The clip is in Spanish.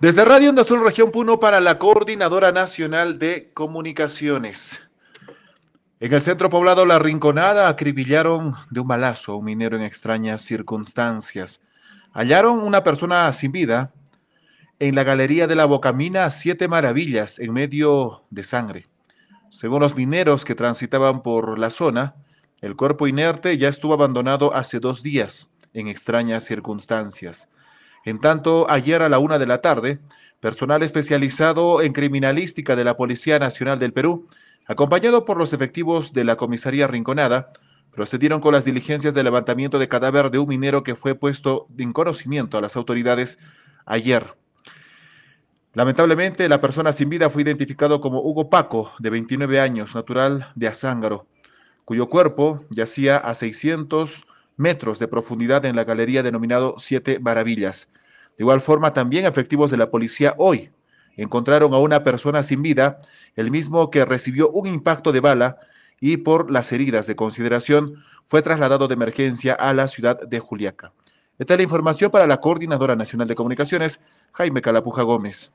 Desde Radio Onda Región Puno para la Coordinadora Nacional de Comunicaciones. En el centro poblado La Rinconada acribillaron de un balazo a un minero en extrañas circunstancias. Hallaron una persona sin vida en la galería de la Bocamina Siete Maravillas en medio de sangre. Según los mineros que transitaban por la zona, el cuerpo inerte ya estuvo abandonado hace dos días en extrañas circunstancias. En tanto, ayer a la una de la tarde, personal especializado en criminalística de la Policía Nacional del Perú, acompañado por los efectivos de la comisaría Rinconada, procedieron con las diligencias de levantamiento de cadáver de un minero que fue puesto en conocimiento a las autoridades ayer. Lamentablemente, la persona sin vida fue identificado como Hugo Paco, de 29 años, natural de Azángaro, cuyo cuerpo yacía a 600 metros de profundidad en la galería denominado Siete Maravillas. De igual forma, también efectivos de la policía hoy encontraron a una persona sin vida, el mismo que recibió un impacto de bala y por las heridas de consideración fue trasladado de emergencia a la ciudad de Juliaca. Esta es la información para la Coordinadora Nacional de Comunicaciones, Jaime Calapuja Gómez.